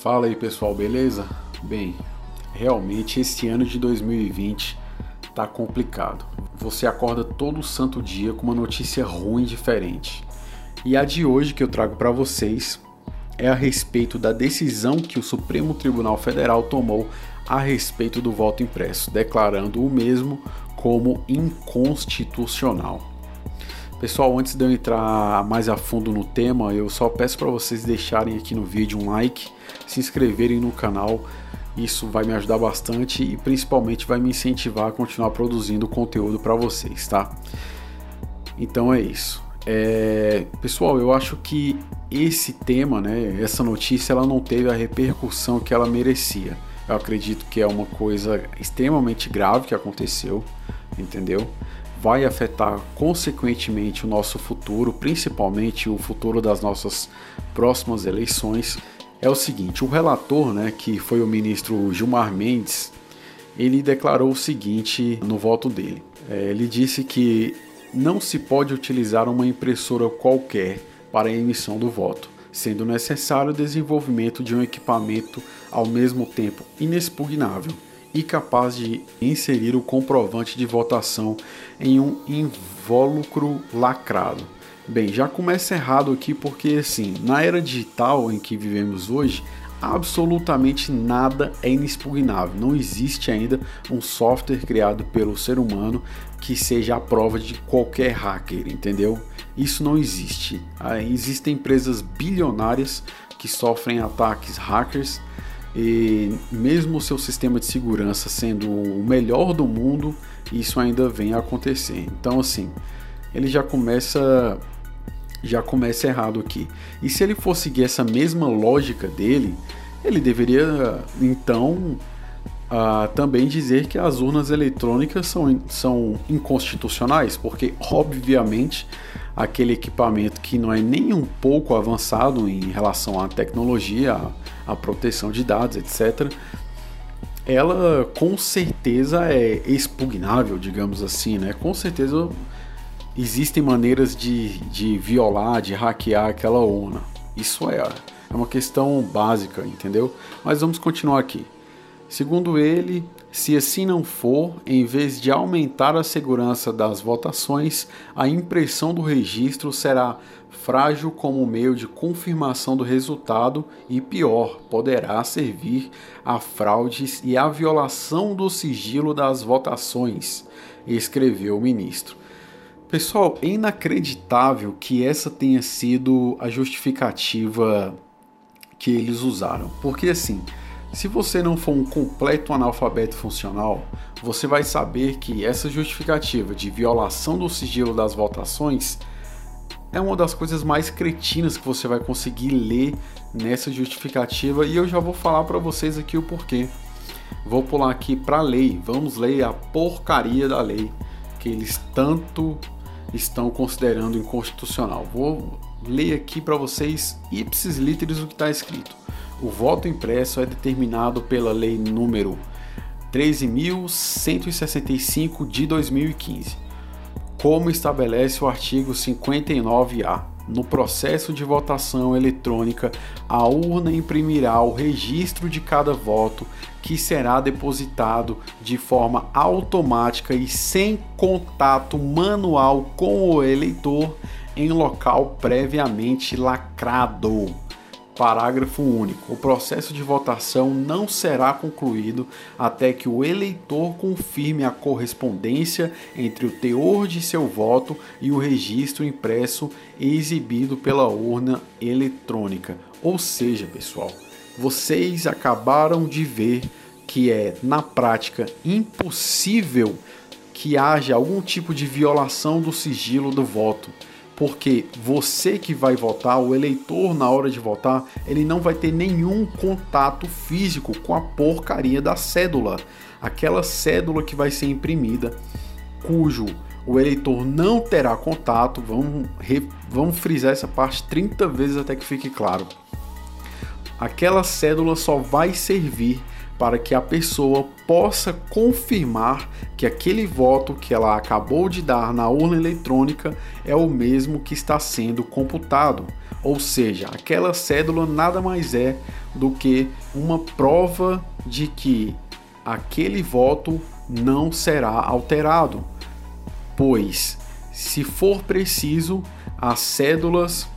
Fala aí pessoal, beleza? Bem, realmente esse ano de 2020 tá complicado. Você acorda todo santo dia com uma notícia ruim diferente. E a de hoje que eu trago para vocês é a respeito da decisão que o Supremo Tribunal Federal tomou a respeito do voto impresso, declarando o mesmo como inconstitucional. Pessoal, antes de eu entrar mais a fundo no tema, eu só peço para vocês deixarem aqui no vídeo um like, se inscreverem no canal. Isso vai me ajudar bastante e principalmente vai me incentivar a continuar produzindo conteúdo para vocês, tá? Então é isso. É... Pessoal, eu acho que esse tema, né, essa notícia, ela não teve a repercussão que ela merecia. Eu acredito que é uma coisa extremamente grave que aconteceu, entendeu? Vai afetar consequentemente o nosso futuro, principalmente o futuro das nossas próximas eleições, é o seguinte: o relator, né, que foi o ministro Gilmar Mendes, ele declarou o seguinte no voto dele. É, ele disse que não se pode utilizar uma impressora qualquer para a emissão do voto, sendo necessário o desenvolvimento de um equipamento ao mesmo tempo inexpugnável e capaz de inserir o comprovante de votação em um invólucro lacrado. Bem, já começa errado aqui porque assim, na era digital em que vivemos hoje, absolutamente nada é inexpugnável. Não existe ainda um software criado pelo ser humano que seja a prova de qualquer hacker, entendeu? Isso não existe. Ah, existem empresas bilionárias que sofrem ataques hackers e mesmo o seu sistema de segurança sendo o melhor do mundo, isso ainda vem a acontecer. Então assim, ele já começa já começa errado aqui. E se ele for seguir essa mesma lógica dele, ele deveria então uh, também dizer que as urnas eletrônicas são, são inconstitucionais, porque obviamente aquele equipamento que não é nem um pouco avançado em relação à tecnologia, à proteção de dados, etc., ela com certeza é expugnável, digamos assim, né? Com certeza existem maneiras de, de violar, de hackear aquela urna. Isso é, é uma questão básica, entendeu? Mas vamos continuar aqui. Segundo ele, se assim não for, em vez de aumentar a segurança das votações, a impressão do registro será frágil como meio de confirmação do resultado e, pior, poderá servir a fraudes e a violação do sigilo das votações, escreveu o ministro. Pessoal, é inacreditável que essa tenha sido a justificativa que eles usaram, porque assim se você não for um completo analfabeto funcional, você vai saber que essa justificativa de violação do sigilo das votações é uma das coisas mais cretinas que você vai conseguir ler nessa justificativa e eu já vou falar para vocês aqui o porquê. Vou pular aqui para a lei, vamos ler a porcaria da lei que eles tanto estão considerando inconstitucional. Vou ler aqui para vocês ipsis literis o que está escrito. O voto impresso é determinado pela Lei número 13.165 de 2015, como estabelece o artigo 59-A. No processo de votação eletrônica, a urna imprimirá o registro de cada voto, que será depositado de forma automática e sem contato manual com o eleitor em local previamente lacrado. Parágrafo único. O processo de votação não será concluído até que o eleitor confirme a correspondência entre o teor de seu voto e o registro impresso exibido pela urna eletrônica. Ou seja, pessoal, vocês acabaram de ver que é, na prática, impossível que haja algum tipo de violação do sigilo do voto porque você que vai votar, o eleitor na hora de votar, ele não vai ter nenhum contato físico com a porcaria da cédula, aquela cédula que vai ser imprimida, cujo o eleitor não terá contato. Vamos, vamos frisar essa parte 30 vezes até que fique claro. Aquela cédula só vai servir para que a pessoa possa confirmar que aquele voto que ela acabou de dar na urna eletrônica é o mesmo que está sendo computado. Ou seja, aquela cédula nada mais é do que uma prova de que aquele voto não será alterado, pois, se for preciso, as cédulas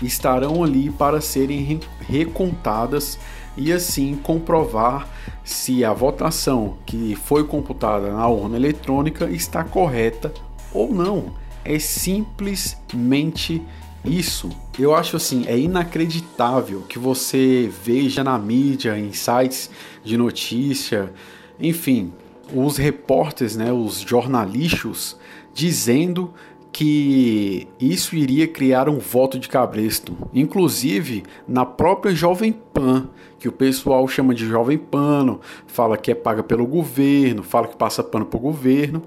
estarão ali para serem recontadas e assim comprovar se a votação que foi computada na urna eletrônica está correta ou não. É simplesmente isso. Eu acho assim, é inacreditável que você veja na mídia, em sites de notícia, enfim, os repórteres, né, os jornalistas dizendo que isso iria criar um voto de cabresto. Inclusive, na própria Jovem Pan, que o pessoal chama de Jovem Pano, fala que é paga pelo governo, fala que passa pano para o governo.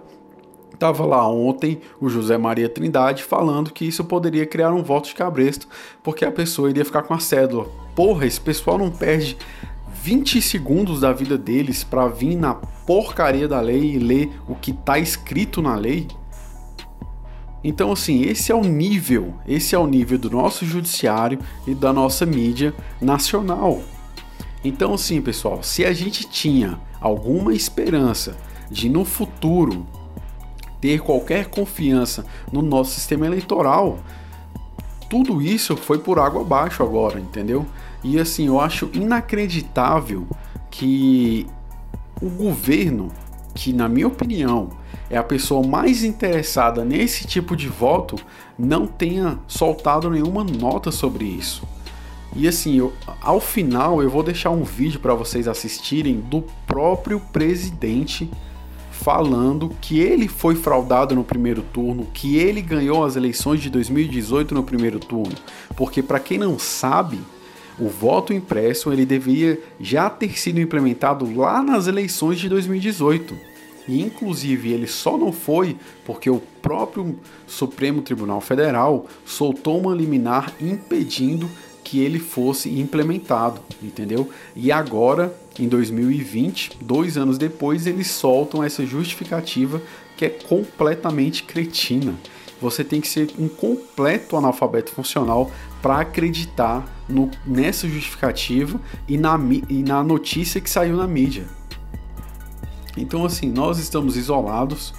Estava lá ontem o José Maria Trindade falando que isso poderia criar um voto de cabresto, porque a pessoa iria ficar com a cédula. Porra, esse pessoal não perde 20 segundos da vida deles para vir na porcaria da lei e ler o que está escrito na lei? Então, assim, esse é o nível, esse é o nível do nosso judiciário e da nossa mídia nacional. Então, assim, pessoal, se a gente tinha alguma esperança de no futuro ter qualquer confiança no nosso sistema eleitoral, tudo isso foi por água abaixo agora, entendeu? E assim, eu acho inacreditável que o governo, que na minha opinião é a pessoa mais interessada nesse tipo de voto, não tenha soltado nenhuma nota sobre isso. E assim, eu, ao final eu vou deixar um vídeo para vocês assistirem do próprio presidente falando que ele foi fraudado no primeiro turno, que ele ganhou as eleições de 2018 no primeiro turno. Porque para quem não sabe, o voto impresso ele deveria já ter sido implementado lá nas eleições de 2018. E inclusive ele só não foi porque o próprio Supremo Tribunal Federal soltou uma liminar impedindo que ele fosse implementado, entendeu? E agora, em 2020, dois anos depois, eles soltam essa justificativa que é completamente cretina. Você tem que ser um completo analfabeto funcional para acreditar no, nessa justificativa e na, e na notícia que saiu na mídia. Então, assim, nós estamos isolados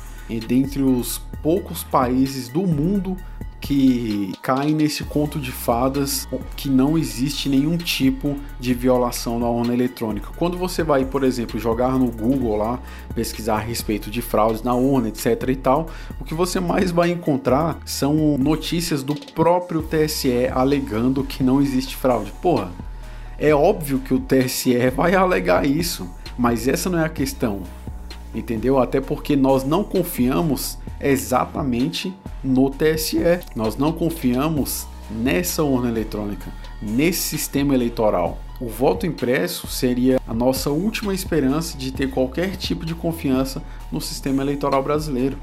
dentre os poucos países do mundo que caem nesse conto de fadas que não existe nenhum tipo de violação da urna eletrônica. Quando você vai, por exemplo, jogar no Google lá, pesquisar a respeito de fraudes na urna, etc e tal, o que você mais vai encontrar são notícias do próprio TSE alegando que não existe fraude. Porra, é óbvio que o TSE vai alegar isso, mas essa não é a questão entendeu? Até porque nós não confiamos exatamente no TSE, nós não confiamos nessa urna eletrônica, nesse sistema eleitoral. O voto impresso seria a nossa última esperança de ter qualquer tipo de confiança no sistema eleitoral brasileiro.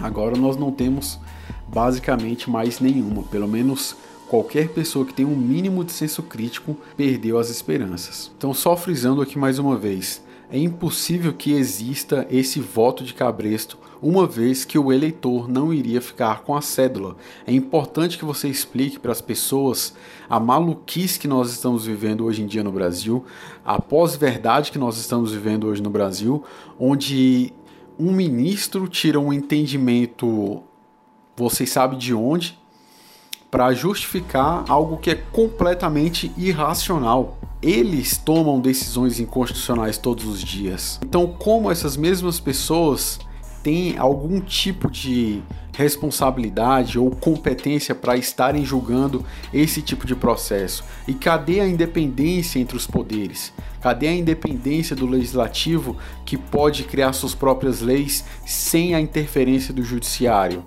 Agora nós não temos basicamente mais nenhuma, pelo menos qualquer pessoa que tem um mínimo de senso crítico perdeu as esperanças. Então, só frisando aqui mais uma vez, é impossível que exista esse voto de cabresto, uma vez que o eleitor não iria ficar com a cédula. É importante que você explique para as pessoas a maluquice que nós estamos vivendo hoje em dia no Brasil, a pós-verdade que nós estamos vivendo hoje no Brasil, onde um ministro tira um entendimento, vocês sabem de onde, para justificar algo que é completamente irracional eles tomam decisões inconstitucionais todos os dias. Então, como essas mesmas pessoas têm algum tipo de responsabilidade ou competência para estarem julgando esse tipo de processo? E cadê a independência entre os poderes? Cadê a independência do legislativo que pode criar suas próprias leis sem a interferência do judiciário?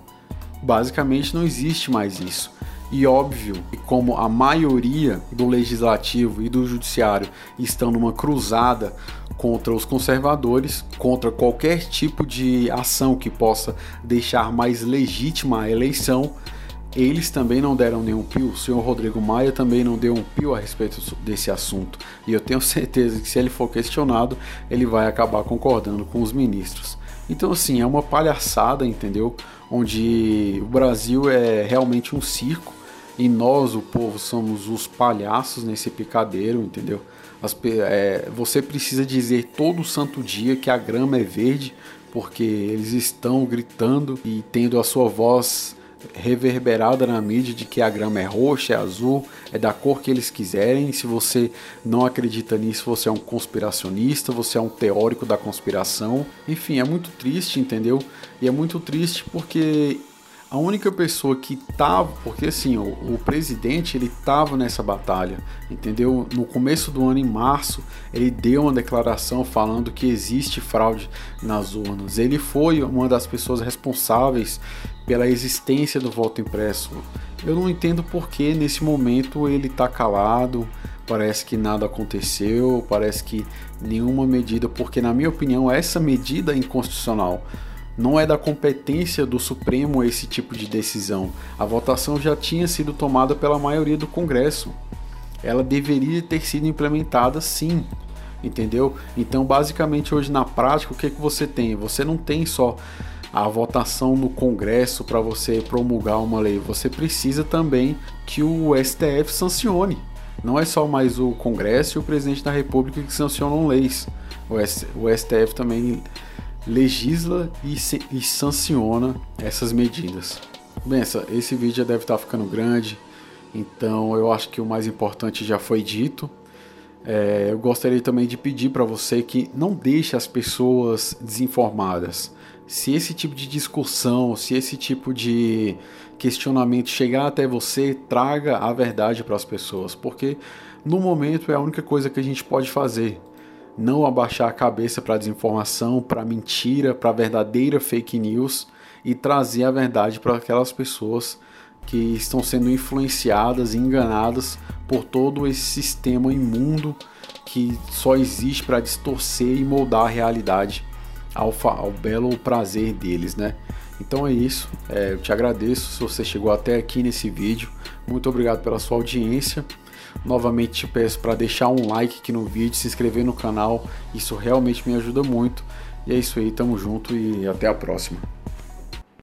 Basicamente não existe mais isso. E óbvio, como a maioria do legislativo e do judiciário estão numa cruzada contra os conservadores, contra qualquer tipo de ação que possa deixar mais legítima a eleição, eles também não deram nenhum pio, o senhor Rodrigo Maia também não deu um pio a respeito desse assunto. E eu tenho certeza que se ele for questionado, ele vai acabar concordando com os ministros. Então, assim, é uma palhaçada, entendeu? Onde o Brasil é realmente um circo e nós, o povo, somos os palhaços nesse picadeiro, entendeu? As, é, você precisa dizer todo santo dia que a grama é verde, porque eles estão gritando e tendo a sua voz reverberada na mídia de que a grama é roxa, é azul, é da cor que eles quiserem. Se você não acredita nisso, você é um conspiracionista, você é um teórico da conspiração. Enfim, é muito triste, entendeu? E é muito triste porque a única pessoa que tava, porque assim, o, o, presidente ele tava nessa batalha, entendeu? No começo do ano, em março, ele deu uma declaração falando que existe fraude nas urnas. Ele foi uma das pessoas responsáveis pela existência do voto impresso. Eu não entendo por que nesse momento ele tá calado, parece que nada aconteceu, parece que nenhuma medida, porque na minha opinião essa medida é inconstitucional não é da competência do Supremo esse tipo de decisão. A votação já tinha sido tomada pela maioria do Congresso. Ela deveria ter sido implementada sim, entendeu? Então, basicamente, hoje na prática, o que, é que você tem? Você não tem só a votação no Congresso para você promulgar uma lei, você precisa também que o STF sancione. Não é só mais o Congresso e o presidente da República que sancionam leis. O STF também legisla e, se, e sanciona essas medidas. Essa, esse vídeo já deve estar ficando grande, então eu acho que o mais importante já foi dito. É, eu gostaria também de pedir para você que não deixe as pessoas desinformadas. Se esse tipo de discussão, se esse tipo de questionamento chegar até você, traga a verdade para as pessoas, porque no momento é a única coisa que a gente pode fazer não abaixar a cabeça para desinformação, para mentira, para verdadeira fake news e trazer a verdade para aquelas pessoas que estão sendo influenciadas e enganadas por todo esse sistema imundo que só existe para distorcer e moldar a realidade ao, ao, belo prazer deles, né? Então é isso, é, eu te agradeço se você chegou até aqui nesse vídeo, muito obrigado pela sua audiência. Novamente te peço para deixar um like aqui no vídeo, se inscrever no canal, isso realmente me ajuda muito. E é isso aí, tamo junto e até a próxima.